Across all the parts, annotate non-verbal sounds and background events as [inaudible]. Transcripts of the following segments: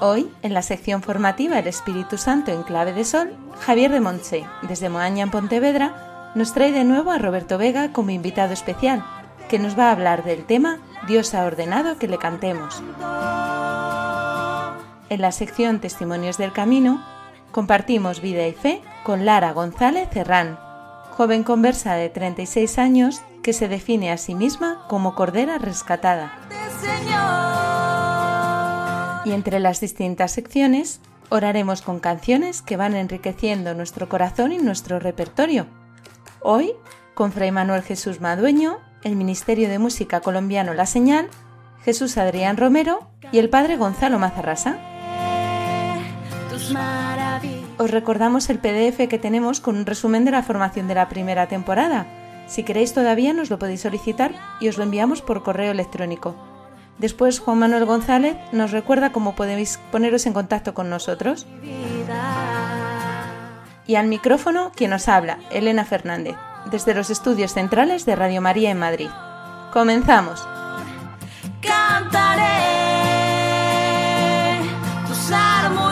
Hoy, en la sección formativa El Espíritu Santo en clave de sol, Javier de Montse, desde Moaña en Pontevedra, nos trae de nuevo a Roberto Vega como invitado especial, que nos va a hablar del tema Dios ha ordenado que le cantemos. En la sección Testimonios del Camino, compartimos vida y fe con Lara González Herrán, joven conversa de 36 años que se define a sí misma como cordera rescatada. Y entre las distintas secciones, oraremos con canciones que van enriqueciendo nuestro corazón y nuestro repertorio. Hoy, con Fray Manuel Jesús Madueño, el Ministerio de Música Colombiano La Señal, Jesús Adrián Romero y el Padre Gonzalo Mazarrasa. Os recordamos el PDF que tenemos con un resumen de la formación de la primera temporada. Si queréis todavía nos lo podéis solicitar y os lo enviamos por correo electrónico. Después Juan Manuel González nos recuerda cómo podéis poneros en contacto con nosotros. Y al micrófono quien os habla, Elena Fernández, desde los estudios centrales de Radio María en Madrid. Comenzamos. Cantaré tus armonías,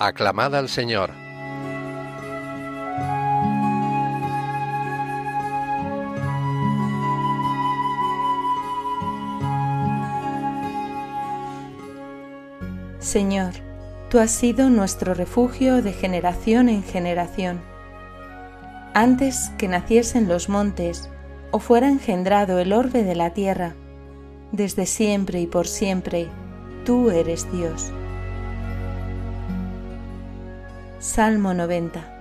Aclamad al Señor. Señor, tú has sido nuestro refugio de generación en generación. Antes que naciesen los montes o fuera engendrado el orbe de la tierra, desde siempre y por siempre, tú eres Dios. Salmo 90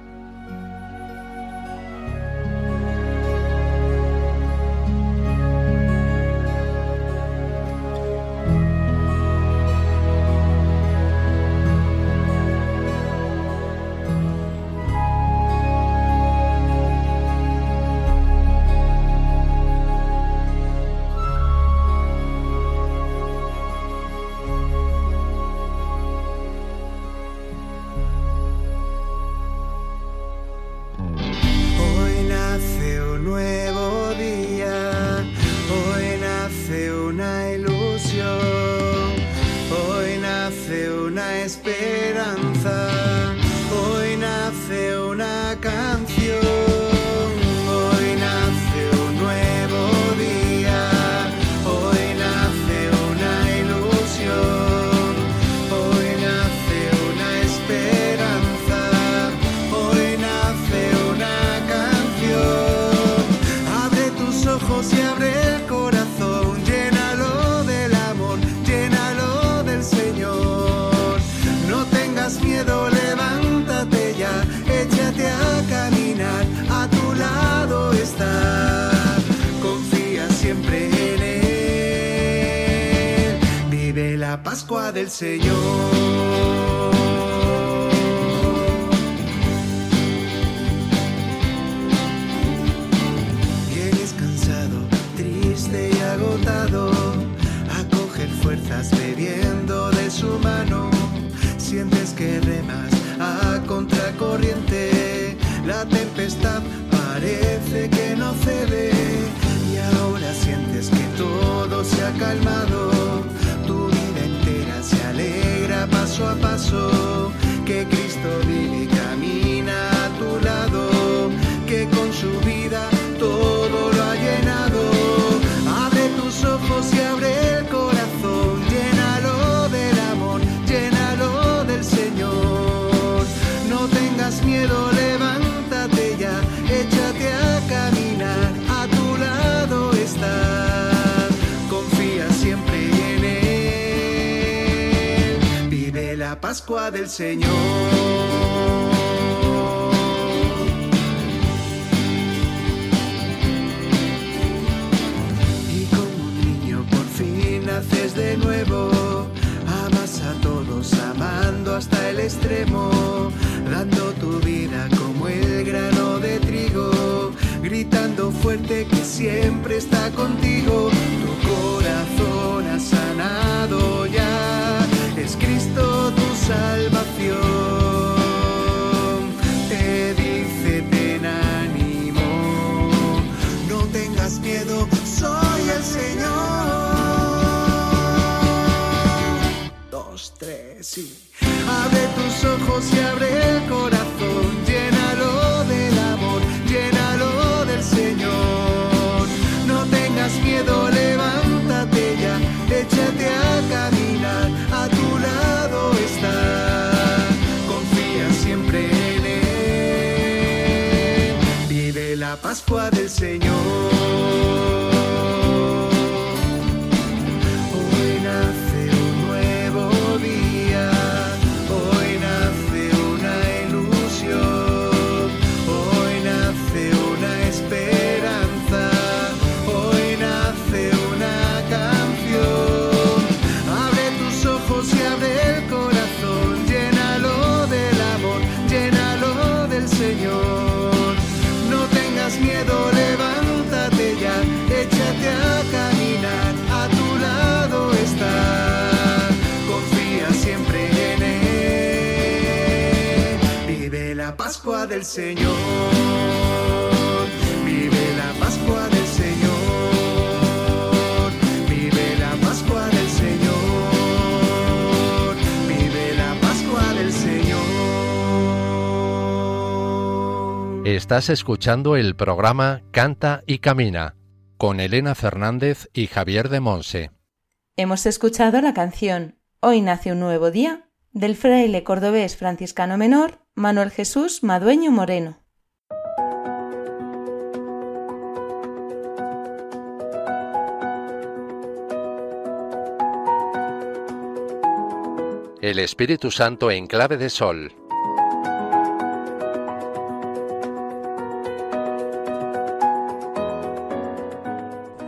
Pascua del Señor. Paso Pascua del Señor. Y como un niño por fin naces de nuevo, amas a todos amando hasta el extremo, dando tu vida como el grano de trigo, gritando fuerte que siempre está contigo. Ojos y abre el corazón, llénalo del amor, llénalo del Señor. No tengas miedo, levántate ya, échate a caminar, a tu lado está. Confía siempre en Él, vive la Pascua del Señor. Del Señor, vive la Pascua del Señor, vive la Pascua del Señor, vive la Pascua del Señor. Estás escuchando el programa Canta y Camina con Elena Fernández y Javier de Monse. Hemos escuchado la canción Hoy nace un nuevo día del fraile cordobés franciscano menor Manuel Jesús Madueño Moreno. El Espíritu Santo en clave de sol.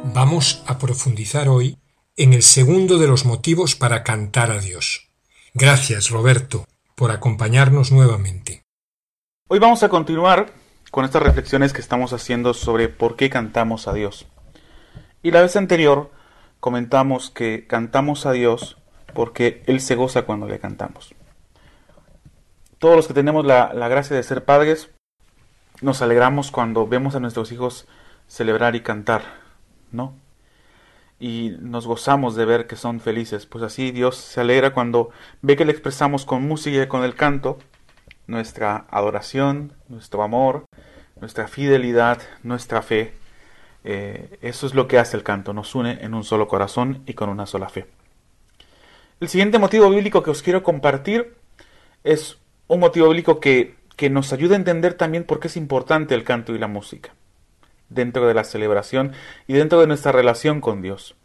Vamos a profundizar hoy en el segundo de los motivos para cantar a Dios. Gracias, Roberto, por acompañarnos nuevamente. Hoy vamos a continuar con estas reflexiones que estamos haciendo sobre por qué cantamos a Dios. Y la vez anterior comentamos que cantamos a Dios porque Él se goza cuando le cantamos. Todos los que tenemos la, la gracia de ser padres, nos alegramos cuando vemos a nuestros hijos celebrar y cantar, ¿no? Y nos gozamos de ver que son felices. Pues así Dios se alegra cuando ve que le expresamos con música y con el canto nuestra adoración, nuestro amor, nuestra fidelidad, nuestra fe. Eh, eso es lo que hace el canto, nos une en un solo corazón y con una sola fe. El siguiente motivo bíblico que os quiero compartir es un motivo bíblico que, que nos ayuda a entender también por qué es importante el canto y la música dentro de la celebración y dentro de nuestra relación con Dios.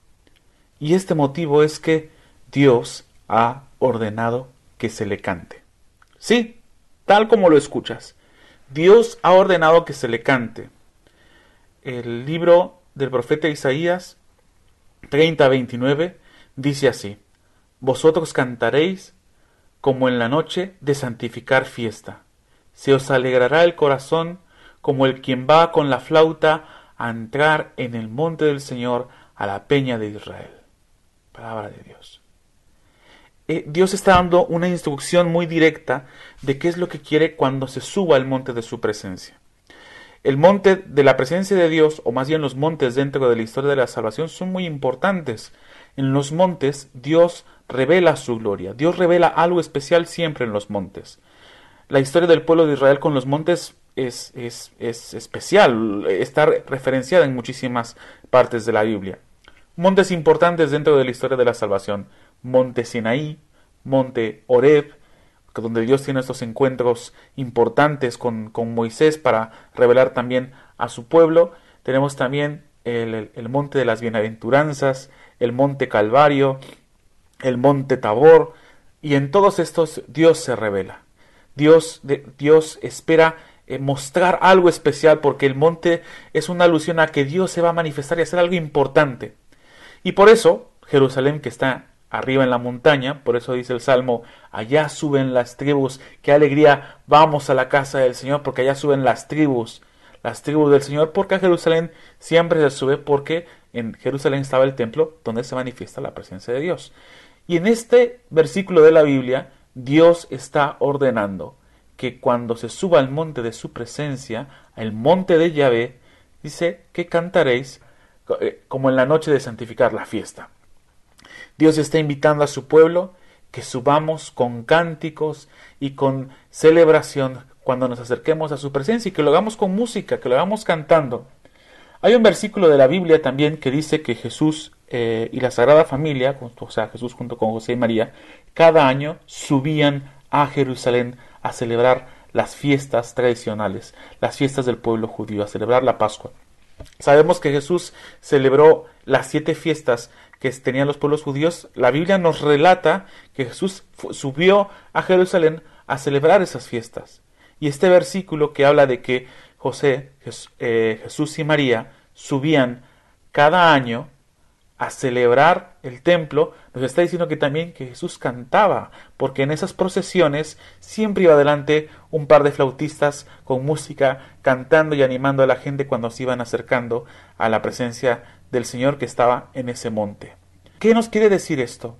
Y este motivo es que Dios ha ordenado que se le cante. Sí, tal como lo escuchas. Dios ha ordenado que se le cante. El libro del profeta Isaías 30:29 dice así: vosotros cantaréis como en la noche de santificar fiesta. Se os alegrará el corazón como el quien va con la flauta a entrar en el monte del Señor a la peña de Israel. Palabra de Dios. Eh, Dios está dando una instrucción muy directa de qué es lo que quiere cuando se suba al monte de su presencia. El monte de la presencia de Dios, o más bien los montes dentro de la historia de la salvación, son muy importantes. En los montes Dios revela su gloria, Dios revela algo especial siempre en los montes. La historia del pueblo de Israel con los montes es, es, es especial, está referenciada en muchísimas partes de la Biblia. Montes importantes dentro de la historia de la salvación. Monte Sinaí, Monte Oreb, donde Dios tiene estos encuentros importantes con, con Moisés para revelar también a su pueblo. Tenemos también el, el, monte de las bienaventuranzas, el monte Calvario, el monte Tabor, y en todos estos Dios se revela. Dios, de, Dios espera eh, mostrar algo especial porque el monte es una alusión a que Dios se va a manifestar y hacer algo importante. Y por eso Jerusalén, que está arriba en la montaña, por eso dice el Salmo, allá suben las tribus, qué alegría, vamos a la casa del Señor, porque allá suben las tribus, las tribus del Señor, porque a Jerusalén siempre se sube, porque en Jerusalén estaba el templo donde se manifiesta la presencia de Dios. Y en este versículo de la Biblia, Dios está ordenando que cuando se suba al monte de su presencia, al monte de Yahvé, dice que cantaréis eh, como en la noche de santificar la fiesta. Dios está invitando a su pueblo que subamos con cánticos y con celebración cuando nos acerquemos a su presencia y que lo hagamos con música, que lo hagamos cantando. Hay un versículo de la Biblia también que dice que Jesús eh, y la Sagrada Familia, o sea, Jesús junto con José y María, cada año subían a Jerusalén a celebrar las fiestas tradicionales, las fiestas del pueblo judío, a celebrar la Pascua. Sabemos que Jesús celebró las siete fiestas que tenían los pueblos judíos, la Biblia nos relata que Jesús subió a Jerusalén a celebrar esas fiestas. Y este versículo que habla de que José, eh, Jesús y María subían cada año a celebrar el templo, nos está diciendo que también que Jesús cantaba, porque en esas procesiones siempre iba adelante un par de flautistas con música, cantando y animando a la gente cuando se iban acercando a la presencia del Señor que estaba en ese monte. ¿Qué nos quiere decir esto?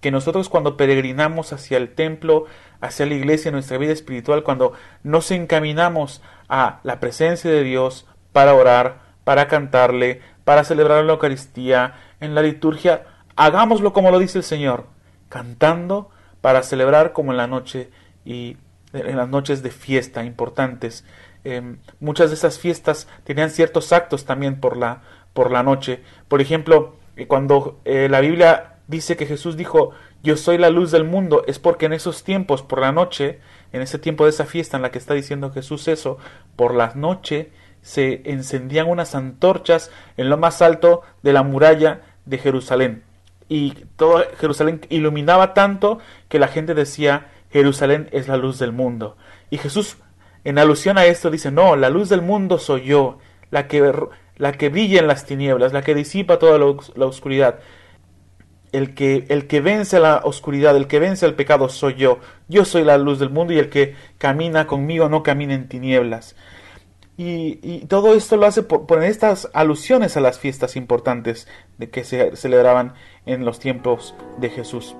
Que nosotros cuando peregrinamos hacia el templo, hacia la iglesia, en nuestra vida espiritual, cuando nos encaminamos a la presencia de Dios para orar, para cantarle, para celebrar la Eucaristía, en la liturgia, hagámoslo como lo dice el Señor, cantando para celebrar como en la noche y en las noches de fiesta importantes. Eh, muchas de esas fiestas tenían ciertos actos también por la, por la noche. Por ejemplo, eh, cuando eh, la Biblia dice que Jesús dijo, yo soy la luz del mundo, es porque en esos tiempos, por la noche, en ese tiempo de esa fiesta en la que está diciendo Jesús eso, por la noche se encendían unas antorchas en lo más alto de la muralla de Jerusalén. Y todo Jerusalén iluminaba tanto que la gente decía, Jerusalén es la luz del mundo. Y Jesús, en alusión a esto, dice, no, la luz del mundo soy yo, la que, la que brilla en las tinieblas, la que disipa toda la, oscuridad. El que, el que vence la oscuridad, el que vence el pecado soy yo. Yo soy la luz del mundo y el que camina conmigo no camina en tinieblas. Y, todo esto lo hace por, por, estas alusiones a las fiestas importantes de que se celebraban en los tiempos de Jesús.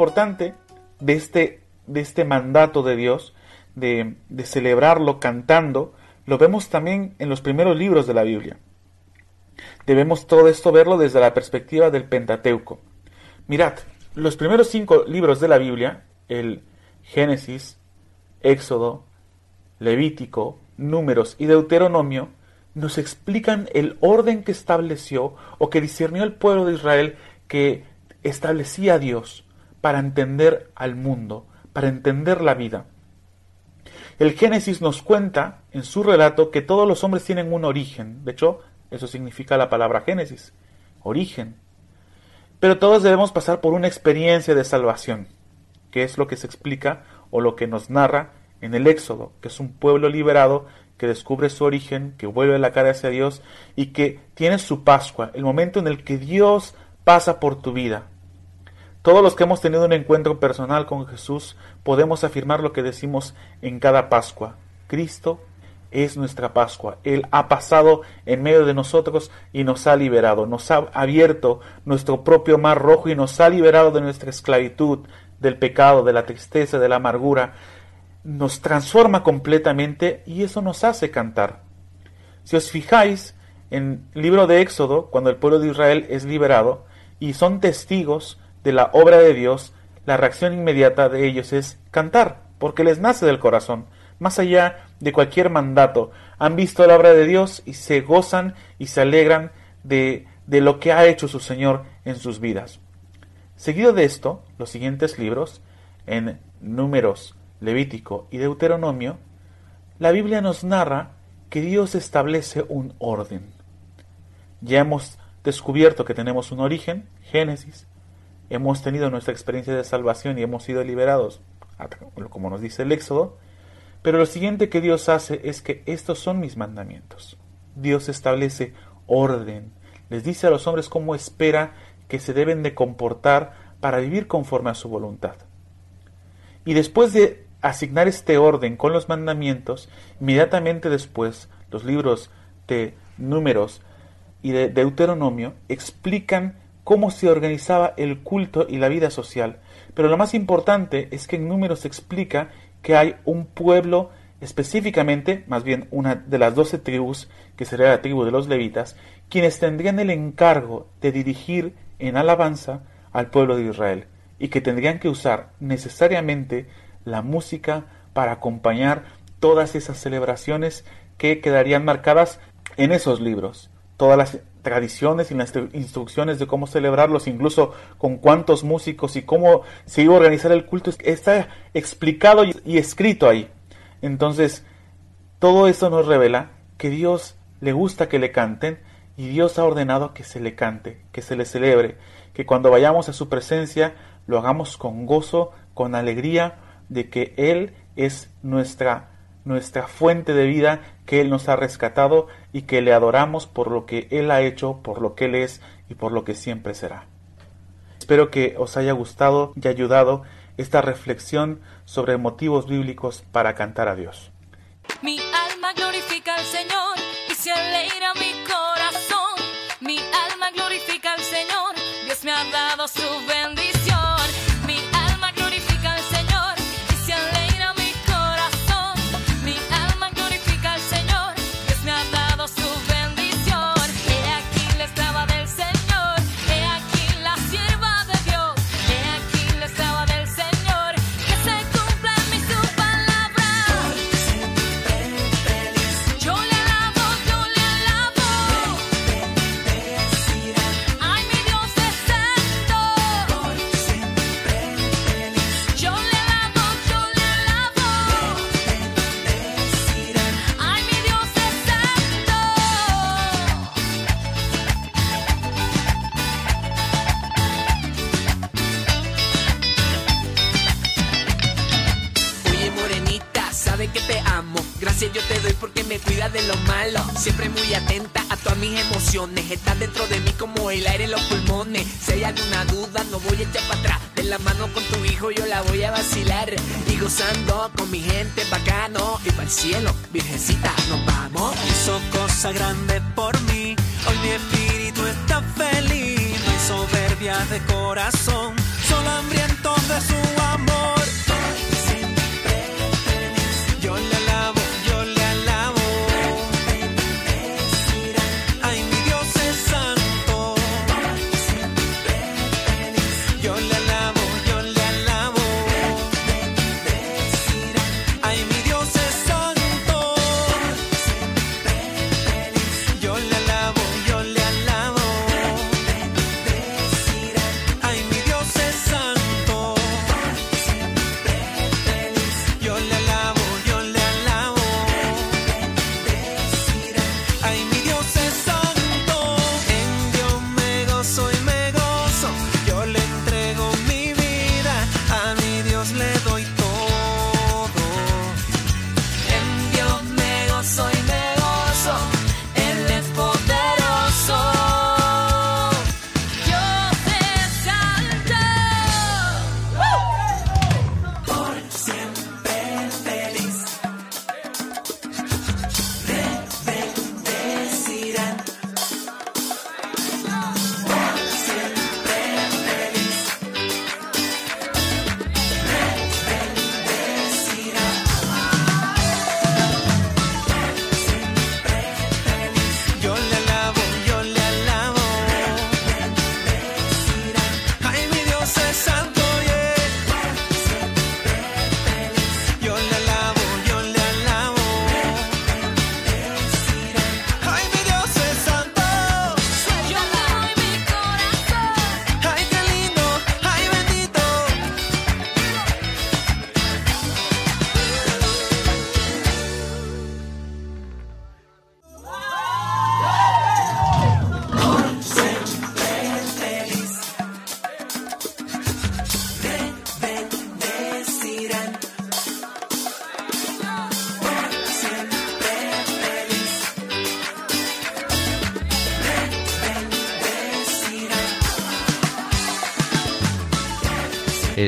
Importante de este, de este mandato de Dios, de, celebrarlo cantando, lo vemos también en los primeros libros de la Biblia. Debemos todo esto verlo desde la perspectiva del Pentateuco. Mirad, los primeros cinco libros de la Biblia, el Génesis, Éxodo, Levítico, Números y Deuteronomio, nos explican el orden que estableció o que discernió el pueblo de Israel que establecía Dios para entender al mundo, para entender la vida. El Génesis nos cuenta en su relato que todos los hombres tienen un origen. De hecho, eso significa la palabra Génesis, origen. Pero todos debemos pasar por una experiencia de salvación, que es lo que se explica o lo que nos narra en el Éxodo, que es un pueblo liberado que descubre su origen, que vuelve la cara hacia Dios y que tiene su Pascua, el momento en el que Dios pasa por tu vida. Todos los que hemos tenido un encuentro personal con Jesús podemos afirmar lo que decimos en cada Pascua. Cristo es nuestra Pascua. Él ha pasado en medio de nosotros y nos ha liberado. Nos ha abierto nuestro propio mar rojo y nos ha liberado de nuestra esclavitud, del pecado, de la tristeza, de la amargura. Nos transforma completamente y eso nos hace cantar. Si os fijáis en el libro de Éxodo, cuando el pueblo de Israel es liberado y son testigos de la obra de Dios, la reacción inmediata de ellos es cantar, porque les nace del corazón, más allá de cualquier mandato. Han visto la obra de Dios y se gozan y se alegran de, de lo que ha hecho su Señor en sus vidas. Seguido de esto, los siguientes libros, en Números, Levítico y Deuteronomio, la Biblia nos narra que Dios establece un orden. Ya hemos descubierto que tenemos un origen, Génesis, hemos tenido nuestra experiencia de salvación y hemos sido liberados, como nos dice el Éxodo, pero lo siguiente que Dios hace es que estos son mis mandamientos. Dios establece orden, les dice a los hombres cómo espera que se deben de comportar para vivir conforme a su voluntad. Y después de asignar este orden con los mandamientos, inmediatamente después los libros de números y de Deuteronomio explican cómo se organizaba el culto y la vida social. Pero lo más importante es que en números se explica que hay un pueblo específicamente, más bien una de las doce tribus, que sería la tribu de los levitas, quienes tendrían el encargo de dirigir en alabanza al pueblo de Israel y que tendrían que usar necesariamente la música para acompañar todas esas celebraciones que quedarían marcadas en esos libros. Todas las tradiciones y las instrucciones de cómo celebrarlos, incluso con cuántos músicos y cómo se iba a organizar el culto, está explicado y escrito ahí. Entonces, todo eso nos revela que Dios le gusta que le canten y Dios ha ordenado que se le cante, que se le celebre, que cuando vayamos a su presencia lo hagamos con gozo, con alegría de que Él es nuestra nuestra fuente de vida que Él nos ha rescatado y que le adoramos por lo que Él ha hecho, por lo que Él es y por lo que siempre será. Espero que os haya gustado y ayudado esta reflexión sobre motivos bíblicos para cantar a Dios. Mi alma glorifica al Señor y mi corazón. Mi alma glorifica al Señor, Dios me ha dado su bendición. Emociones. Estás dentro de mí como el aire en los pulmones. Si hay alguna duda, no voy a echar para atrás. De la mano con tu hijo yo la voy a vacilar. Y gozando con mi gente bacano. Y para el cielo, virgencita, nos vamos. hizo cosa grande por mí. Hoy mi espíritu está feliz. No hay soberbia de corazón, solo hambriento de su amor.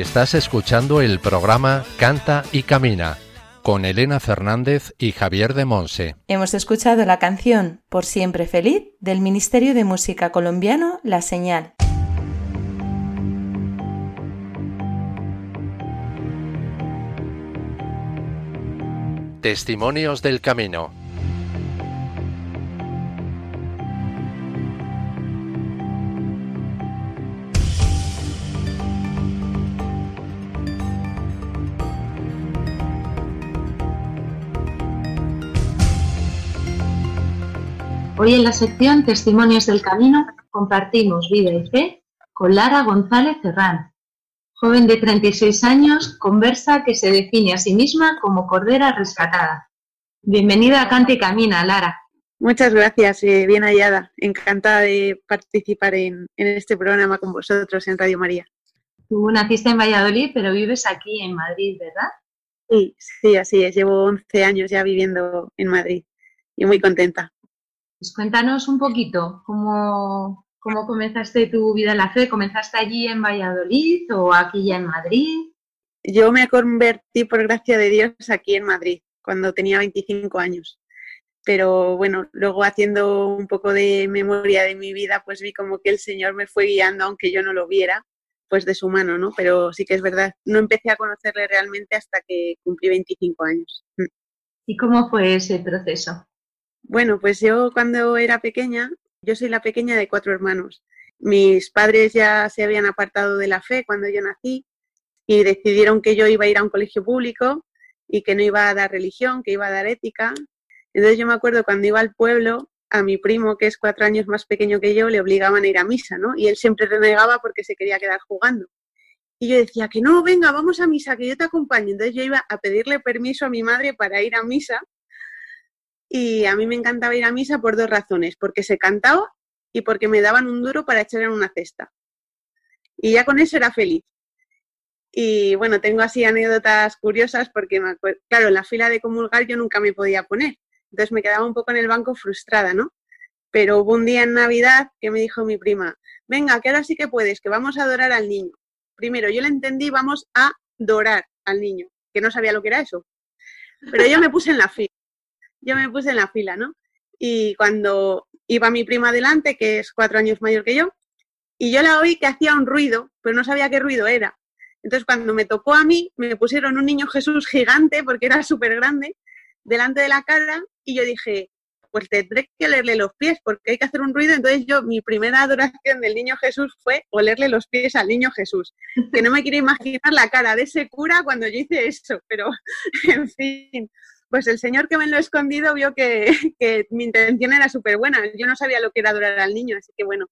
Estás escuchando el programa Canta y Camina con Elena Fernández y Javier de Monse. Hemos escuchado la canción Por siempre feliz del Ministerio de Música Colombiano La Señal. Testimonios del Camino. Hoy en la sección Testimonios del Camino compartimos vida y fe con Lara González Serrán, joven de 36 años, conversa que se define a sí misma como cordera rescatada. Bienvenida a Cante y Camina, Lara. Muchas gracias, eh, bien hallada. Encantada de participar en, en este programa con vosotros en Radio María. Tú naciste en Valladolid, pero vives aquí en Madrid, ¿verdad? Sí, sí, así es. Llevo 11 años ya viviendo en Madrid y muy contenta. Pues cuéntanos un poquito cómo, cómo comenzaste tu vida en la fe. ¿Comenzaste allí en Valladolid o aquí ya en Madrid? Yo me convertí por gracia de Dios aquí en Madrid cuando tenía 25 años. Pero bueno, luego haciendo un poco de memoria de mi vida, pues vi como que el Señor me fue guiando, aunque yo no lo viera, pues de su mano, ¿no? Pero sí que es verdad, no empecé a conocerle realmente hasta que cumplí 25 años. ¿Y cómo fue ese proceso? Bueno, pues yo cuando era pequeña, yo soy la pequeña de cuatro hermanos. Mis padres ya se habían apartado de la fe cuando yo nací y decidieron que yo iba a ir a un colegio público y que no iba a dar religión, que iba a dar ética. Entonces yo me acuerdo cuando iba al pueblo, a mi primo, que es cuatro años más pequeño que yo, le obligaban a ir a misa, ¿no? Y él siempre renegaba porque se quería quedar jugando. Y yo decía, que no, venga, vamos a misa, que yo te acompaño. Entonces yo iba a pedirle permiso a mi madre para ir a misa. Y a mí me encantaba ir a misa por dos razones, porque se cantaba y porque me daban un duro para echar en una cesta. Y ya con eso era feliz. Y bueno, tengo así anécdotas curiosas porque, me claro, en la fila de comulgar yo nunca me podía poner. Entonces me quedaba un poco en el banco frustrada, ¿no? Pero hubo un día en Navidad que me dijo mi prima, venga, que ahora sí que puedes, que vamos a adorar al niño. Primero, yo le entendí, vamos a adorar al niño, que no sabía lo que era eso. Pero yo me puse en la fila, yo me puse en la fila, ¿no? Y cuando iba mi prima adelante, que es cuatro años mayor que yo, y yo la oí que hacía un ruido pero no sabía qué ruido era. Entonces, cuando me tocó a mí, me pusieron un niño Jesús gigante, porque era súper grande, delante de la cara, y yo dije, pues tendré que olerle los pies, porque hay que hacer un ruido. Entonces, yo, mi primera adoración del niño Jesús fue olerle los pies al niño Jesús. Que no me quiero imaginar la cara de ese cura cuando yo hice eso, pero, [laughs] en fin. Pues el señor que me lo ha escondido vio que, [laughs] que mi intención era súper buena. Yo no sabía lo que era adorar al niño, así que bueno,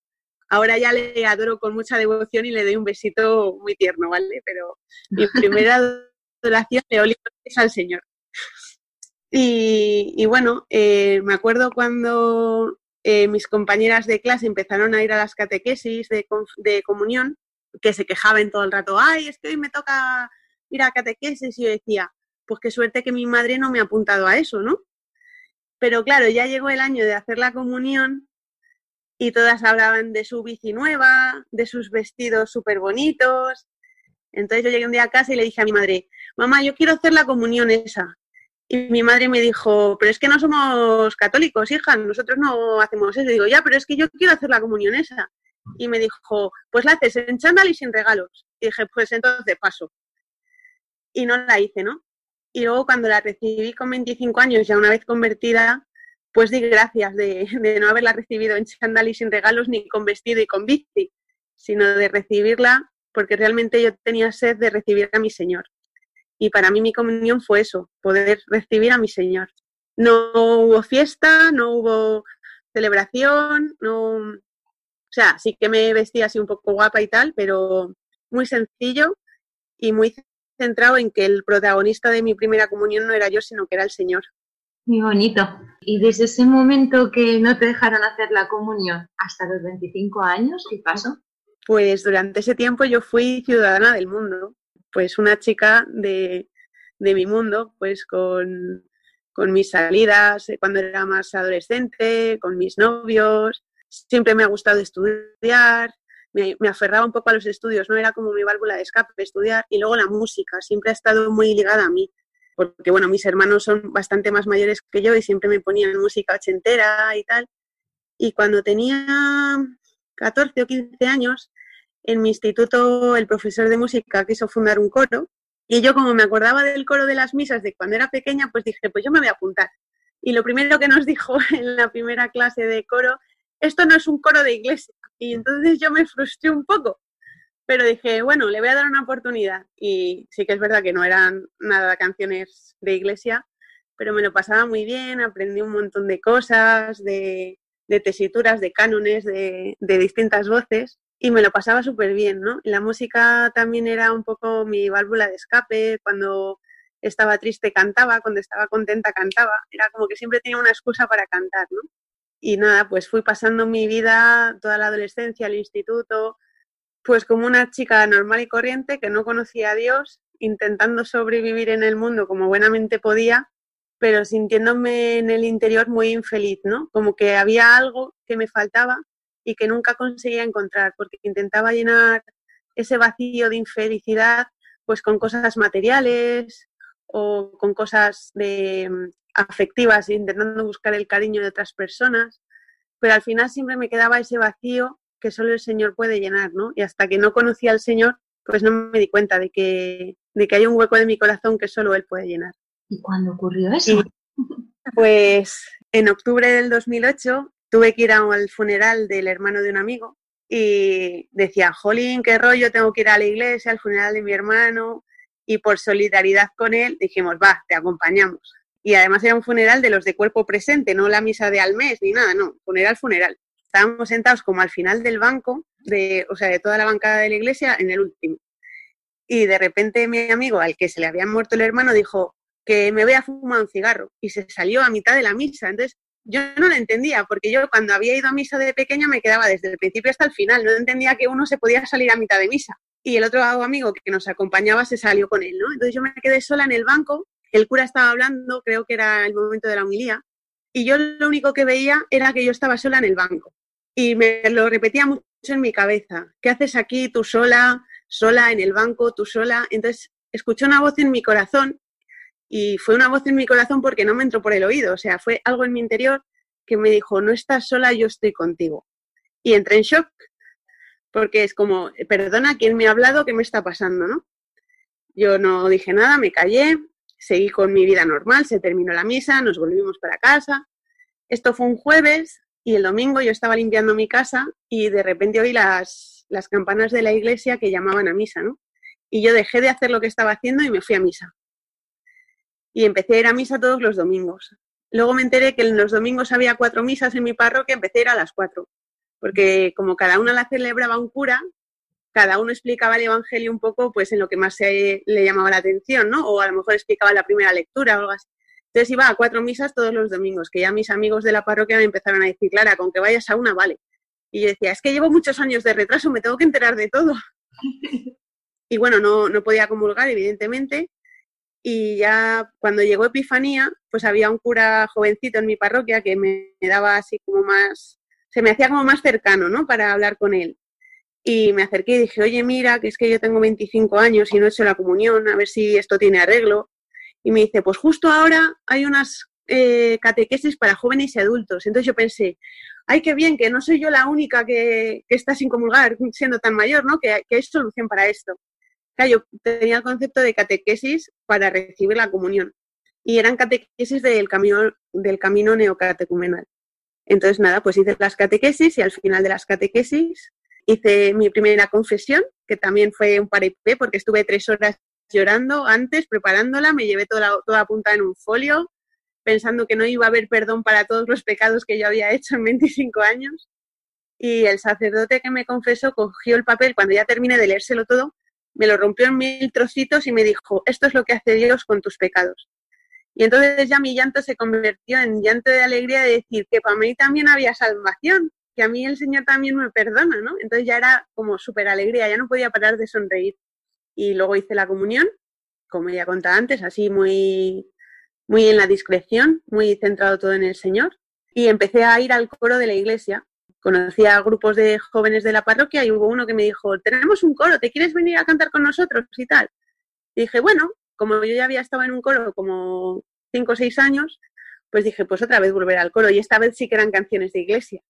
ahora ya le adoro con mucha devoción y le doy un besito muy tierno, ¿vale? Pero mi [laughs] primera adoración le olí es al Señor. Y, y bueno, eh, me acuerdo cuando eh, mis compañeras de clase empezaron a ir a las catequesis de, de, comunión, que se quejaban todo el rato, ay, es que hoy me toca ir a catequesis, y yo decía, pues qué suerte que mi madre no me ha apuntado a eso, ¿no? Pero claro, ya llegó el año de hacer la comunión y todas hablaban de su bici nueva, de sus vestidos súper bonitos. Entonces yo llegué un día a casa y le dije a mi madre, mamá, yo quiero hacer la comunión esa. Y mi madre me dijo, pero es que no somos católicos, hija, nosotros no hacemos eso. Y digo, ya, pero es que yo quiero hacer la comunión esa. Y me dijo, pues la haces en chándal y sin regalos. Y dije, pues entonces paso. Y no la hice, ¿no? Y luego cuando la recibí con 25 años, ya una vez convertida, pues di gracias de, no haberla recibido en chándal y sin regalos, ni con vestido y con bici, sino de recibirla porque realmente yo tenía sed de recibir a mi Señor. Y para mí mi comunión fue eso, poder recibir a mi Señor. No hubo fiesta, no hubo celebración, no... O sea, sí que me vestía así un poco guapa y tal, pero muy sencillo y muy centrado en que el protagonista de mi primera comunión no era yo, sino que era el Señor. Muy bonito. Y desde ese momento que no te dejaron hacer la comunión hasta los 25 años, ¿qué pasó? Pues durante ese tiempo yo fui ciudadana del mundo, pues una chica de, de mi mundo, pues con, con mis salidas eh, cuando era más adolescente, con mis novios. Siempre me ha gustado estudiar, me, aferraba un poco a los estudios, no era como mi válvula de escape estudiar. Y luego la música, siempre ha estado muy ligada a mí porque bueno, mis hermanos son bastante más mayores que yo y siempre me ponían música ochentera y tal. Y cuando tenía 14 o 15 años, en mi instituto el profesor de música quiso fundar un coro y yo como me acordaba del coro de las misas de cuando era pequeña, pues dije, pues yo me voy a apuntar. Y lo primero que nos [laughs] dijo en la primera clase de coro, esto no es un coro de iglesia. Y entonces yo me frustré un poco, pero dije, bueno, le voy a dar una oportunidad. Y sí que es verdad que no eran nada canciones de iglesia, pero me lo pasaba muy bien, aprendí un montón de cosas, de, de tesituras, de cánones, de, de, distintas voces, y me lo pasaba súper bien, ¿no? la música también era un poco mi válvula de escape, cuando estaba triste cantaba, cuando estaba contenta cantaba, era como que siempre tenía una excusa para cantar, ¿no? Y nada, pues fui pasando mi vida, toda la adolescencia, el instituto, pues como una chica normal y corriente que no conocía a Dios, intentando sobrevivir en el mundo como buenamente podía, pero sintiéndome en el interior muy infeliz, ¿no? Como que había algo que me faltaba y que nunca conseguía encontrar, porque intentaba llenar ese vacío de infelicidad pues con cosas materiales o con cosas de, afectivas, intentando buscar el cariño de otras personas, pero al final siempre me quedaba ese vacío que solo el Señor puede llenar, ¿no? Y hasta que no conocía al Señor, pues no me di cuenta de que, de que hay un hueco de mi corazón que solo Él puede llenar. ¿Y cuándo ocurrió eso? Y, [laughs] pues en octubre del 2008 tuve que ir al funeral del hermano de un amigo y decía, jolín, qué rollo, tengo que ir a la iglesia, al funeral de mi hermano. Y por solidaridad con él dijimos, va, te acompañamos. Y además era un funeral de los de cuerpo presente, no la misa de al mes ni nada, no, funeral, funeral estábamos sentados como al final del banco, de, o sea, de toda la bancada de la iglesia, en el último. Y de repente mi amigo, al que se le había muerto el hermano, dijo que me voy a fumar un cigarro y se salió a mitad de la misa. Entonces yo no lo entendía, porque yo cuando había ido a misa de pequeña me quedaba desde el principio hasta el final, no entendía que uno se podía salir a mitad de misa. Y el otro amigo que nos acompañaba se salió con él, ¿no? Entonces yo me quedé sola en el banco, el cura estaba hablando, creo que era el momento de la humilía, y yo lo único que veía era que yo estaba sola en el banco y me lo repetía mucho en mi cabeza. ¿Qué haces aquí tú sola, sola en el banco, tú sola? Entonces escuché una voz en mi corazón y fue una voz en mi corazón porque no me entró por el oído, o sea, fue algo en mi interior que me dijo, no estás sola, yo estoy contigo. Y entré en shock porque es como, perdona, ¿quién me ha hablado? ¿Qué me está pasando? ¿no? Yo no dije nada, me callé, seguí con mi vida normal, se terminó la misa, nos volvimos para casa. Esto fue un jueves y el domingo yo estaba limpiando mi casa y de repente oí las, las campanas de la iglesia que llamaban a misa, ¿no? Y yo dejé de hacer lo que estaba haciendo y me fui a misa. Y empecé a ir a misa todos los domingos. Luego me enteré que en los domingos había cuatro misas en mi parroquia, empecé a ir a las cuatro. Porque como cada una la celebraba un cura, cada uno explicaba el Evangelio un poco pues en lo que más se, le llamaba la atención, ¿no? O a lo mejor explicaba la primera lectura o algo así. Entonces iba a cuatro misas todos los domingos, que ya mis amigos de la parroquia me empezaron a decir, Clara, con que vayas a una, vale. Y yo decía, es que llevo muchos años de retraso, me tengo que enterar de todo. [laughs] y bueno, no, no podía comulgar, evidentemente. Y ya cuando llegó Epifanía, pues había un cura jovencito en mi parroquia que me, me daba así como más, se me hacía como más cercano, ¿no? Para hablar con él. Y me acerqué y dije, oye, mira, que es que yo tengo 25 años y no he hecho la comunión, a ver si esto tiene arreglo. Y me dice, pues justo ahora hay unas eh, catequesis para jóvenes y adultos. Entonces yo pensé, ay, qué bien, que no soy yo la única que, que está sin comulgar siendo tan mayor, ¿no? Que, que hay solución para esto. Claro, yo tenía el concepto de catequesis para recibir la comunión. Y eran catequesis del camino, del camino neocatecumenal. Entonces, nada, pues hice las catequesis y al final de las catequesis hice mi primera confesión, que también fue un paripé porque estuve tres horas llorando antes, preparándola, me llevé toda, toda apuntada en un folio, pensando que no iba a haber perdón para todos los pecados que yo había hecho en 25 años. Y el sacerdote que me confesó cogió el papel, cuando ya terminé de leérselo todo, me lo rompió en mil trocitos y me dijo, esto es lo que hace Dios con tus pecados. Y entonces ya mi llanto se convirtió en llanto de alegría de decir que para mí también había salvación, que a mí el Señor también me perdona, ¿no? Entonces ya era como súper alegría, ya no podía parar de sonreír. Y luego hice la comunión, como ya contaba antes, así muy, muy en la discreción, muy centrado todo en el Señor. Y empecé a ir al coro de la iglesia. Conocí a grupos de jóvenes de la parroquia y hubo uno que me dijo, tenemos un coro, ¿te quieres venir a cantar con nosotros? Y tal. Y dije, bueno, como yo ya había estado en un coro como cinco o seis años, pues dije, pues otra vez volver al coro. Y esta vez sí que eran canciones de iglesia.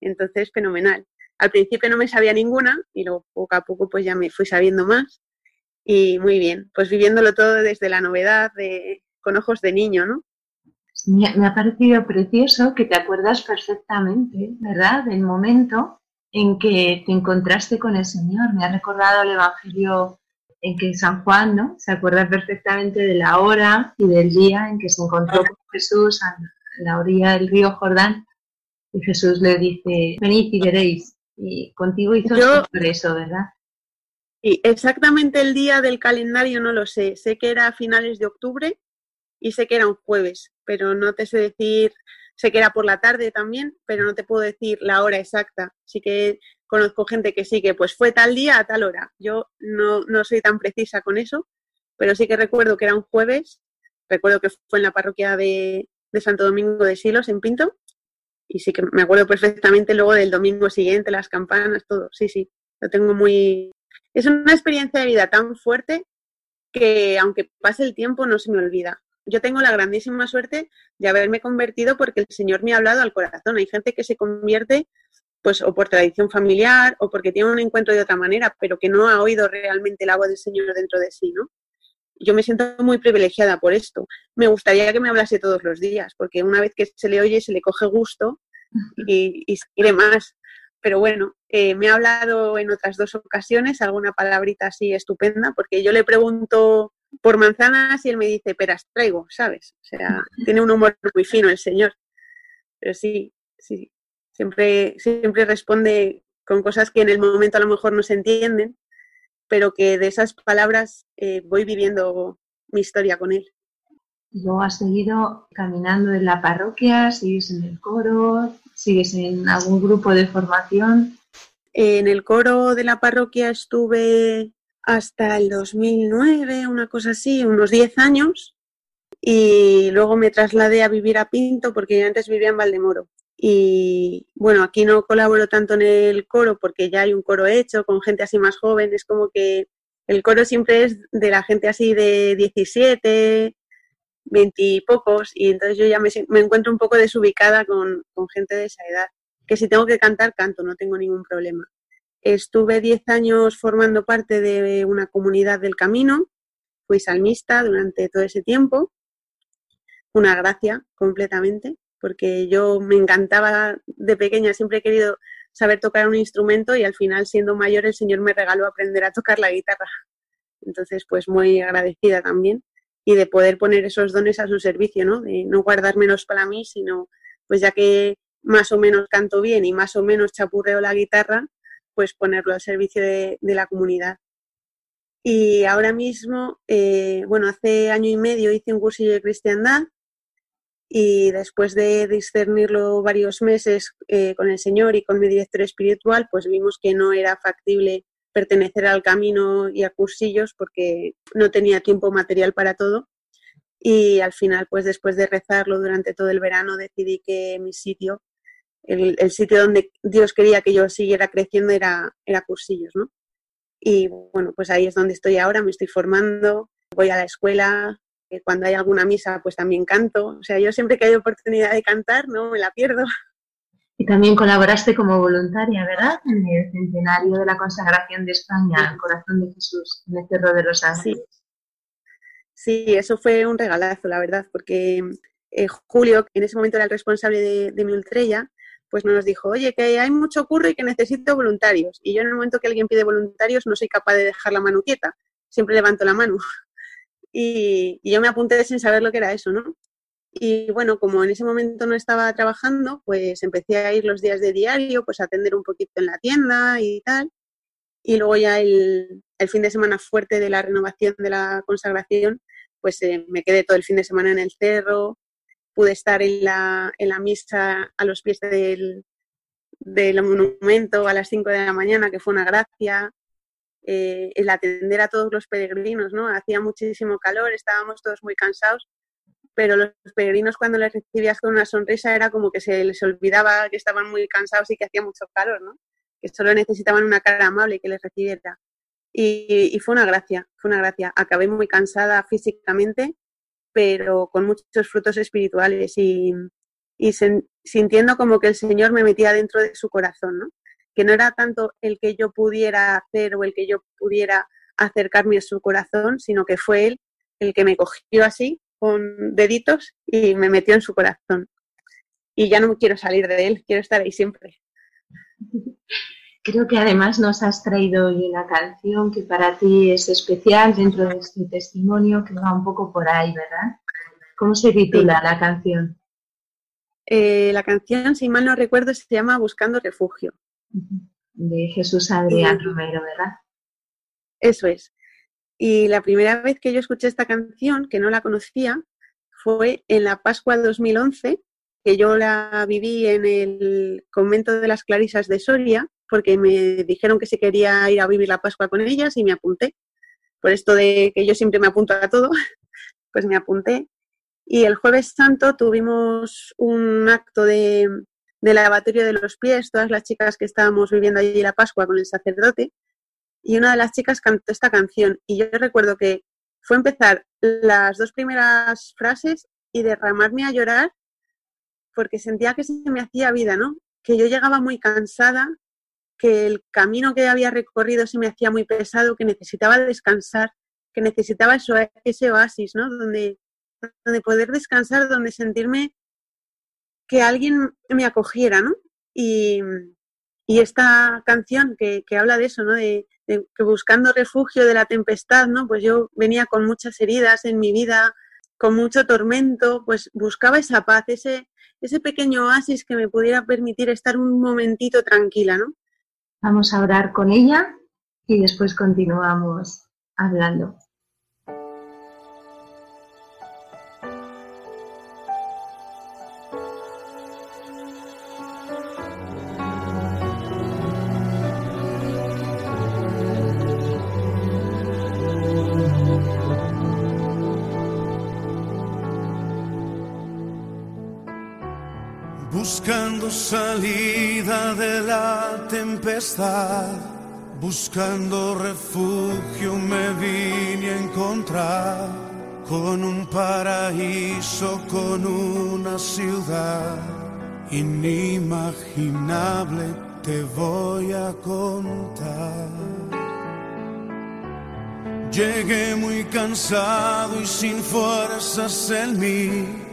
Entonces, fenomenal. Al principio no me sabía ninguna y luego poco a poco pues ya me fui sabiendo más. Y muy bien, pues viviéndolo todo desde la novedad, de, con ojos de niño, ¿no? Me ha parecido precioso que te acuerdas perfectamente, ¿verdad? Del momento en que te encontraste con el Señor. Me ha recordado el Evangelio en que San Juan, ¿no? Se acuerda perfectamente de la hora y del día en que se encontró con Jesús a la orilla del río Jordán y Jesús le dice, venid y veréis. Y contigo hizo Yo- eso, ¿verdad? Y exactamente el día del calendario no lo sé. Sé que era a finales de octubre y sé que era un jueves, pero no te sé decir, sé que era por la tarde también, pero no te puedo decir la hora exacta. Sí que conozco gente que sí que pues fue tal día a tal hora. Yo no, no soy tan precisa con eso, pero sí que recuerdo que era un jueves. Recuerdo que fue en la parroquia de, de Santo Domingo de Silos, en Pinto. Y sí que me acuerdo perfectamente luego del domingo siguiente, las campanas, todo. Sí, sí, lo tengo muy... Es una experiencia de vida tan fuerte que aunque pase el tiempo no se me olvida. Yo tengo la grandísima suerte de haberme convertido porque el Señor me ha hablado al corazón. Hay gente que se convierte pues o por tradición familiar o porque tiene un encuentro de otra manera, pero que no ha oído realmente el agua del Señor dentro de sí, ¿no? Yo me siento muy privilegiada por esto. Me gustaría que me hablase todos los días, porque una vez que se le oye se le coge gusto y, y se quiere más. Pero bueno, eh, me ha hablado en otras dos ocasiones alguna palabrita así estupenda, porque yo le pregunto por manzanas y él me dice, peras traigo, ¿sabes? O sea, tiene un humor muy fino el señor. Pero sí, sí, siempre, siempre responde con cosas que en el momento a lo mejor no se entienden, pero que de esas palabras eh, voy viviendo mi historia con él. Luego has seguido caminando en la parroquia, sigues en el coro, sigues en algún grupo de formación. En el coro de la parroquia estuve hasta el 2009, una cosa así, unos 10 años. Y luego me trasladé a vivir a Pinto porque yo antes vivía en Valdemoro. Y bueno, aquí no colaboro tanto en el coro porque ya hay un coro hecho con gente así más joven. Es como que el coro siempre es de la gente así de 17, 20 y pocos. Y entonces yo ya me, me encuentro un poco desubicada con, con gente de esa edad. Que si tengo que cantar, canto, no tengo ningún problema Estuve 10 años formando parte de una comunidad del camino, fui salmista durante todo ese tiempo, una gracia completamente, porque yo me encantaba de pequeña, siempre he querido saber tocar un instrumento y al final siendo mayor el Señor me regaló aprender a tocar la guitarra. Entonces, pues muy agradecida también y de poder poner esos dones a su servicio, ¿no? De no guardármelos para mí, sino pues ya que más o menos canto bien y más o menos chapurreo la guitarra, pues ponerlo al servicio de, la comunidad. Y ahora mismo, eh, bueno, hace año y medio hice un cursillo de cristiandad y después de discernirlo varios meses eh, con el Señor y con mi director espiritual, pues vimos que no era factible pertenecer al camino y a cursillos porque no tenía tiempo material para todo. Y al final, pues después de rezarlo durante todo el verano, decidí que mi sitio el, sitio donde Dios quería que yo siguiera creciendo era, era cursillos, ¿no? Y bueno, pues ahí es donde estoy ahora, me estoy formando, voy a la escuela, cuando hay alguna misa pues también canto, o sea, yo siempre que hay oportunidad de cantar no me la pierdo. [laughs] Y también colaboraste como voluntaria, ¿verdad? En el centenario de la consagración de España al corazón de Jesús, en el Cerro de los Ángeles. Sí. eso fue un regalazo, la verdad, porque eh, Julio, que en ese momento era el responsable de, de mi ultrella, pues nos dijo, oye, que hay mucho curro y que necesito voluntarios. Y yo en el momento que alguien pide voluntarios no soy capaz de dejar la mano quieta, siempre levanto la mano. [laughs] Y, yo me apunté sin saber lo que era eso, ¿no? Y bueno, como en ese momento no estaba trabajando, pues empecé a ir los días de diario, pues a atender un poquito en la tienda y tal. Y luego ya el, fin de semana fuerte de la renovación de la consagración, pues eh, me quedé todo el fin de semana en el cerro, pude estar en la, en la misa a los pies del, del monumento a las 5 de la mañana, que fue una gracia, eh, el atender a todos los peregrinos, ¿no? Hacía muchísimo calor, estábamos todos muy cansados, pero los peregrinos cuando les recibías con una sonrisa era como que se les olvidaba que estaban muy cansados y que hacía mucho calor, ¿no? Que solo necesitaban una cara amable que les recibiera. Y, y fue una gracia, fue una gracia. Acabé muy cansada físicamente, pero con muchos frutos espirituales y, sintiendo como que el Señor me metía dentro de su corazón, ¿no? Que no era tanto el que yo pudiera hacer o el que yo pudiera acercarme a su corazón, sino que fue Él el que me cogió así con deditos y me metió en su corazón. Y ya no quiero salir de Él, quiero estar ahí siempre. [laughs] Creo que además nos has traído hoy una canción que para ti es especial dentro de este testimonio que va un poco por ahí, ¿verdad? ¿Cómo se titula la canción? Eh, la canción, si mal no recuerdo, se llama Buscando Refugio. De Jesús Adrián Romero, ¿verdad? Eso es. Y la primera vez que yo escuché esta canción, que no la conocía, fue en la Pascua 2011, que yo la viví en el convento de las Clarisas de Soria, porque me dijeron que si quería ir a vivir la Pascua con ellas y me apunté. Por esto de que yo siempre me apunto a todo, [laughs] pues me apunté. Y el jueves santo tuvimos un acto de, de lavatorio de los pies, todas las chicas que estábamos viviendo allí la Pascua con el sacerdote, y una de las chicas cantó esta canción. Y yo recuerdo que fue empezar las dos primeras frases y derramarme a llorar porque sentía que se me hacía vida, ¿no? Que yo llegaba muy cansada, que el camino que había recorrido se me hacía muy pesado, que necesitaba descansar, que necesitaba eso, ese oasis, ¿no? Donde, donde poder descansar, donde sentirme que alguien me acogiera, ¿no? Y, esta canción que, habla de eso, ¿no? De, que buscando refugio de la tempestad, ¿no? Pues yo venía con muchas heridas en mi vida, con mucho tormento, pues buscaba esa paz, ese, ese pequeño oasis que me pudiera permitir estar un momentito tranquila, ¿no? Vamos a orar con ella y después continuamos hablando. Salida de la tempestad, buscando refugio me vine a encontrar con un paraíso, con una ciudad inimaginable te voy a contar. Llegué muy cansado y sin fuerzas en mí.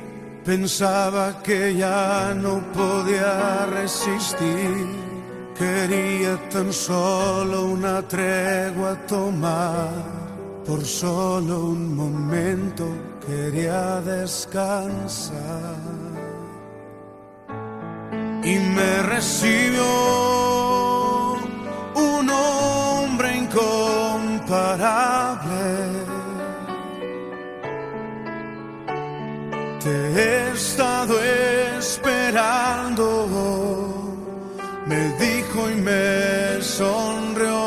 Pensaba que ya no podía resistir. Quería tan solo una tregua tomar. Por solo un momento quería descansar. Y me recibió un hombre incomparable. Esperando, me dijo y me sonrió.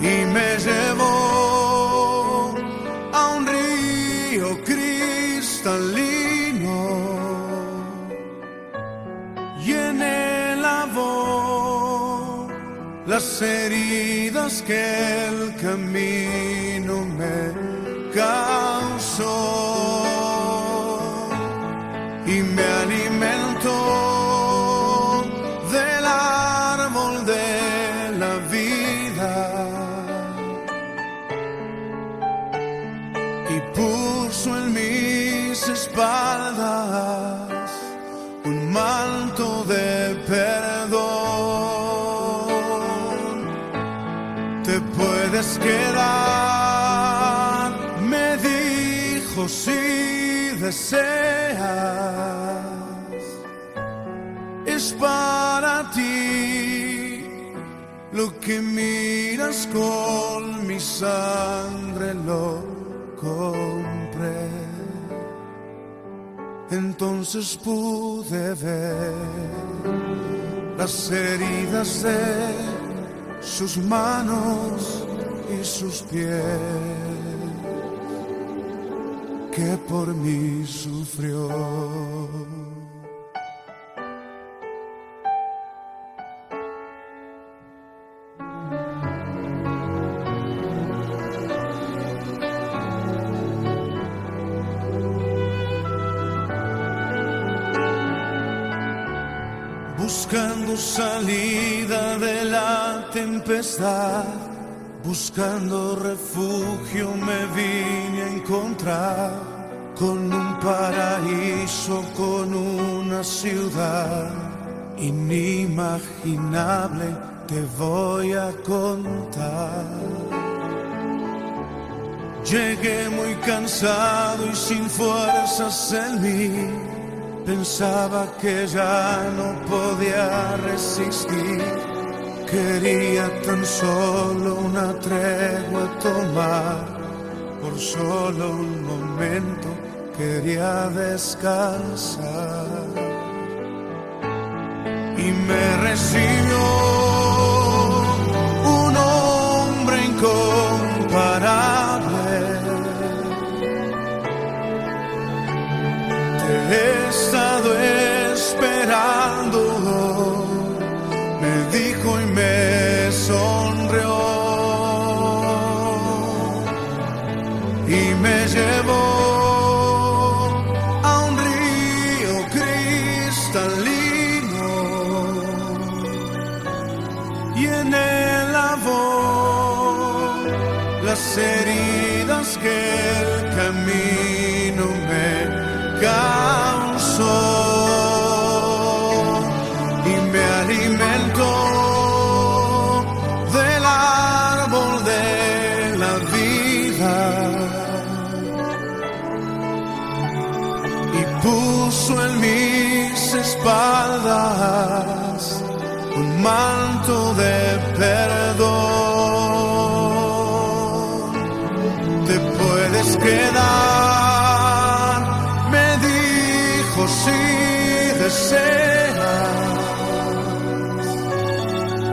Y me llevó a un río cristalino. Llené lavó las heridas que el camino me causó y me alimentó del árbol de la vida y puso en mis espaldas un manto de perdón. Te puedes quedar, dijo si deseas. Es para ti lo que miras con mi sangre lo compré. Entonces pude ver las heridas de sus manos y sus pies que por mí sufrió. Buscando salida de la tempestad, buscando refugio me vine a encontrar con un paraíso, con una ciudad inimaginable, te voy a contar. Llegué muy cansado y sin fuerzas en mí. Pensaba que ya no podía resistir. Quería tan solo una tregua tomar. Por solo un momento quería descansar. Y me recibió un manto de perdón. Te puedes quedar, me dijo si deseas.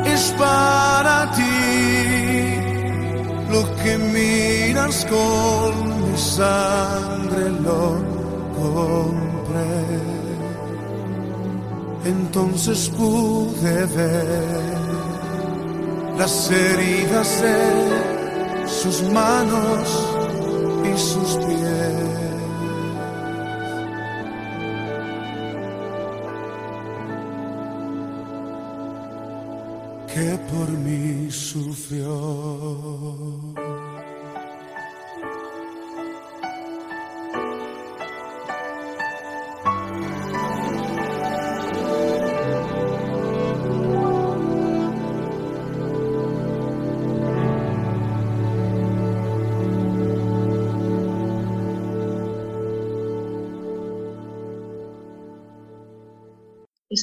Es para ti lo que miras con mi sangre lo entonces pude ver las heridas de sus manos y sus pies. que por mí sufrió.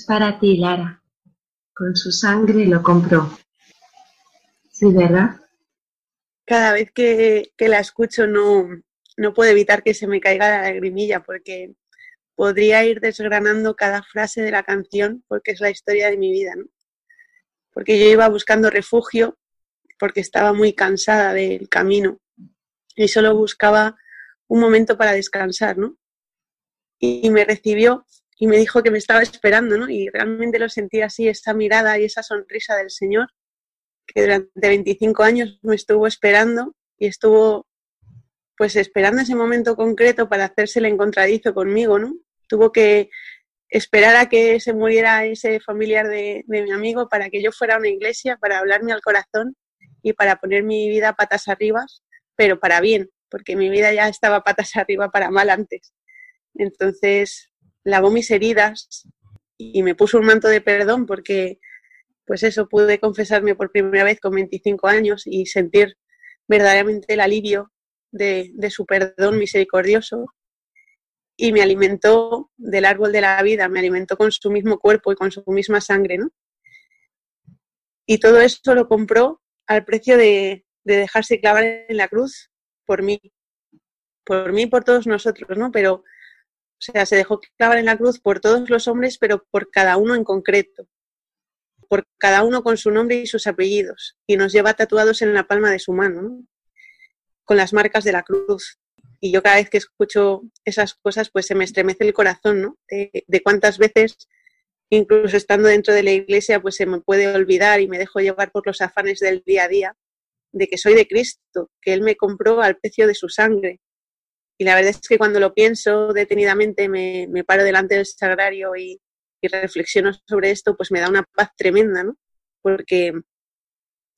Para ti, Lara. Con su sangre lo compró. Sí, ¿verdad? Cada vez que, la escucho no, no puedo evitar que se me caiga la lagrimilla porque podría ir desgranando cada frase de la canción porque es la historia de mi vida, ¿no? Porque yo iba buscando refugio porque estaba muy cansada del camino y solo buscaba un momento para descansar, ¿no? Y me recibió y me dijo que me estaba esperando, ¿no? Y realmente lo sentí así, esa mirada y esa sonrisa del Señor, que durante 25 años me estuvo esperando y estuvo pues esperando ese momento concreto para hacerse el encontradizo conmigo, ¿no? Tuvo que esperar a que se muriera ese familiar de, de mi amigo para que yo fuera a una iglesia, para hablarme al corazón y para poner mi vida patas arriba, pero para bien, porque mi vida ya estaba patas [laughs] arriba para mal antes. Entonces, lavó mis heridas y me puso un manto de perdón porque, pues eso, pude confesarme por primera vez con 25 años y sentir verdaderamente el alivio de, su perdón misericordioso y me alimentó del árbol de la vida, me alimentó con su mismo cuerpo y con su misma sangre, ¿no? Y todo esto lo compró al precio de, de dejarse clavar en la cruz por mí, por mí y por todos nosotros, ¿no? Pero o sea, se dejó clavar en la cruz por todos los hombres, pero por cada uno en concreto, por cada uno con su nombre y sus apellidos, y nos lleva tatuados en la palma de su mano, ¿no? con las marcas de la cruz. Y yo cada vez que escucho esas cosas, pues se me estremece el corazón, ¿no? De, de cuántas veces, incluso estando dentro de la iglesia, pues se me puede olvidar y me dejo llevar por los afanes del día a día, de que soy de Cristo, que Él me compró al precio de su sangre, y la verdad es que cuando lo pienso detenidamente, me, paro delante del sagrario y, y, reflexiono sobre esto, pues me da una paz tremenda, ¿no? Porque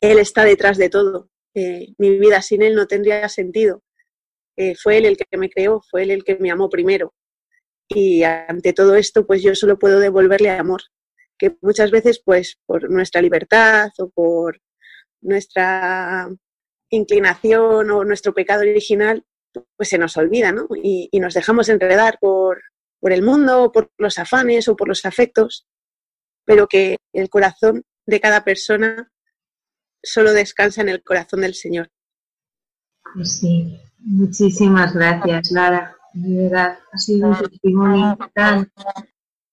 Él está detrás de todo. Eh, mi vida sin Él no tendría sentido. Eh, fue Él el que me creó, fue Él el que me amó primero. Y ante todo esto, pues yo solo puedo devolverle amor, que muchas veces, pues por nuestra libertad o por nuestra inclinación o nuestro pecado original, pues se nos olvida, ¿no? Y, y nos dejamos enredar por, por, el mundo, por los afanes o por los afectos, pero que el corazón de cada persona solo descansa en el corazón del Señor. Pues sí, muchísimas gracias, Lara. De verdad, ha sido un testimonio tan,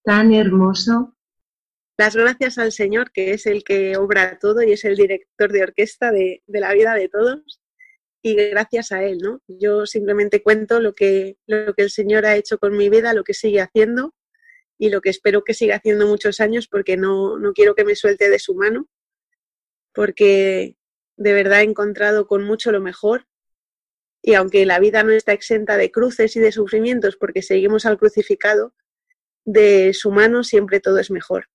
tan hermoso. Las gracias al Señor, que es el que obra todo y es el director de orquesta de, de la vida de todos y gracias a él, ¿no? Yo simplemente cuento lo que, lo que el Señor ha hecho con mi vida, lo que sigue haciendo y lo que espero que siga haciendo muchos años porque no, no quiero que me suelte de su mano, porque de verdad he encontrado con mucho lo mejor y aunque la vida no está exenta de cruces y de sufrimientos porque seguimos al crucificado, de su mano siempre todo es mejor.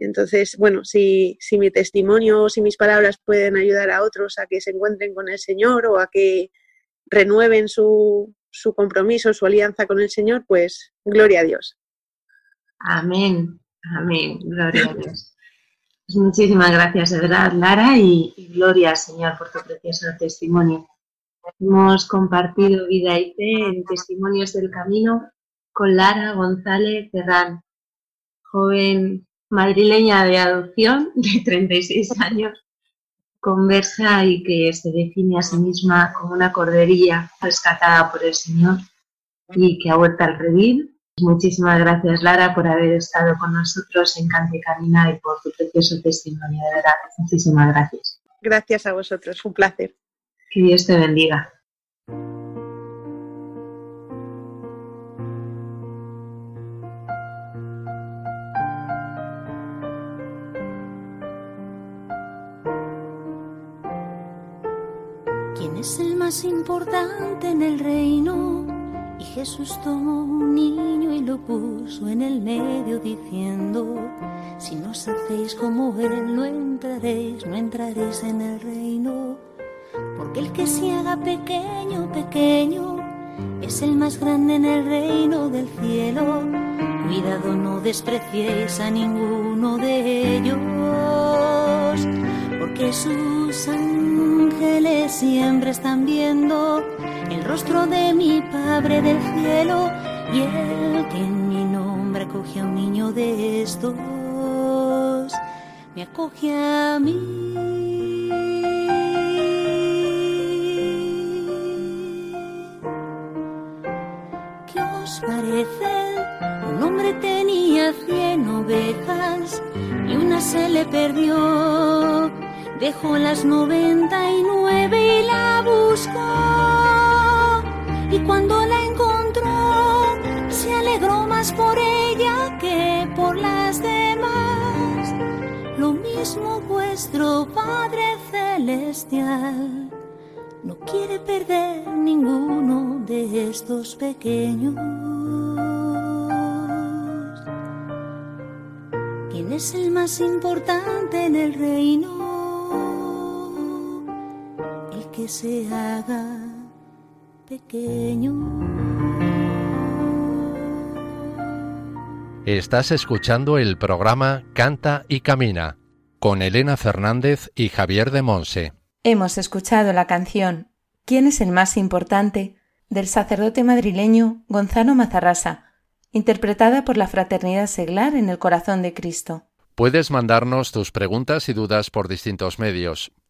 Entonces, bueno, si, si, mi testimonio o si mis palabras pueden ayudar a otros a que se encuentren con el Señor o a que renueven su, su compromiso, su alianza con el Señor, pues gloria a Dios. Amén, amén, gloria a Dios. Pues muchísimas gracias, de verdad, Lara, y, y gloria Señor por tu precioso testimonio. Hemos compartido vida y fe en Testimonios del Camino con Lara González Terrán, joven madrileña de adopción [laughs] de 36 años, conversa y que se define a sí misma como una corderilla rescatada por el Señor y que ha vuelto al redil. Muchísimas gracias, Lara, por haber estado con nosotros en Cante Camina y por tu precioso testimonio, de verdad. Muchísimas gracias. Gracias a vosotros, un placer. Que Dios te bendiga. Más importante en el reino? Y Jesús tomó un niño y lo puso en el medio diciendo, si no os hacéis como Él, no entraréis, no entraréis en el reino. Porque el que se haga pequeño, pequeño, es el más grande en el reino del cielo. Cuidado, no despreciéis a ninguno de ellos, porque sus ángeles siempre están viendo el rostro de mi Padre del cielo y el que en mi nombre acoge a un niño de estos, me acoge a mí. ¿Qué os parece? Un hombre tenía cien ovejas y una se le perdió. Dejó las noventa y nueve y la buscó. Y cuando la encontró, se alegró más por ella que por las demás. Lo mismo vuestro Padre Celestial no quiere perder ninguno de estos pequeños. ¿Quién es el más importante en el reino? Que se haga pequeño. Estás escuchando el programa Canta y Camina con Elena Fernández y Javier de Monse. Hemos escuchado la canción ¿Quién es el más importante? del sacerdote madrileño Gonzalo Mazarrasa, interpretada por la Fraternidad Seglar en el Corazón de Cristo. Puedes mandarnos tus preguntas y dudas por distintos medios.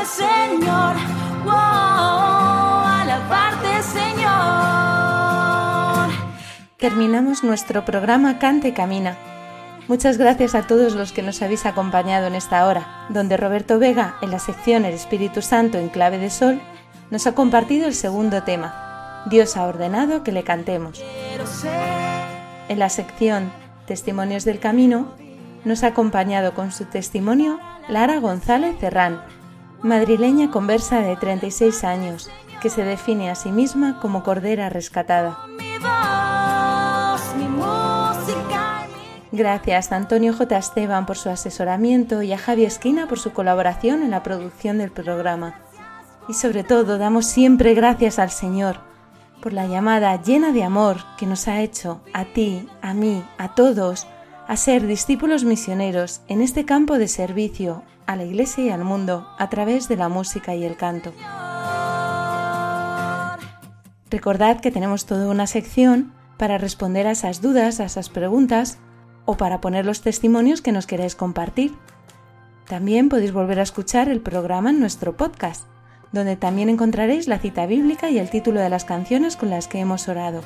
Alabarte Señor, wow, alabarte Señor. Terminamos nuestro programa Cante Camina. Muchas gracias a todos los que nos habéis acompañado en esta hora, donde Roberto Vega, en la sección El Espíritu Santo en clave de sol, nos ha compartido el segundo tema, Dios ha ordenado que le cantemos. En la sección Testimonios del Camino, nos ha acompañado con su testimonio Lara González Cerrán, madrileña conversa de 36 años, que se define a sí misma como cordera rescatada. Gracias a Antonio J. Esteban por su asesoramiento y a Javi Esquina por su colaboración en la producción del programa. Y sobre todo damos siempre gracias al Señor por la llamada llena de amor que nos ha hecho a ti, a mí, a todos, a ser discípulos misioneros en este campo de servicio a la Iglesia y al mundo a través de la música y el canto. Recordad que tenemos toda una sección para responder a esas dudas, a esas preguntas o para poner los testimonios que nos queráis compartir. También podéis volver a escuchar el programa en nuestro podcast, donde también encontraréis la cita bíblica y el título de las canciones con las que hemos orado.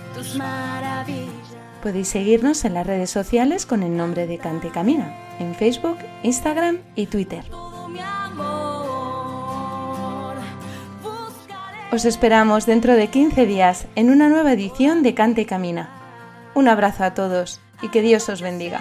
Podéis seguirnos en las redes sociales con el nombre de Cante Camina, en Facebook, Instagram y Twitter. Os esperamos dentro de 15 días en una nueva edición de Cante Camina. Un abrazo a todos y que Dios os bendiga.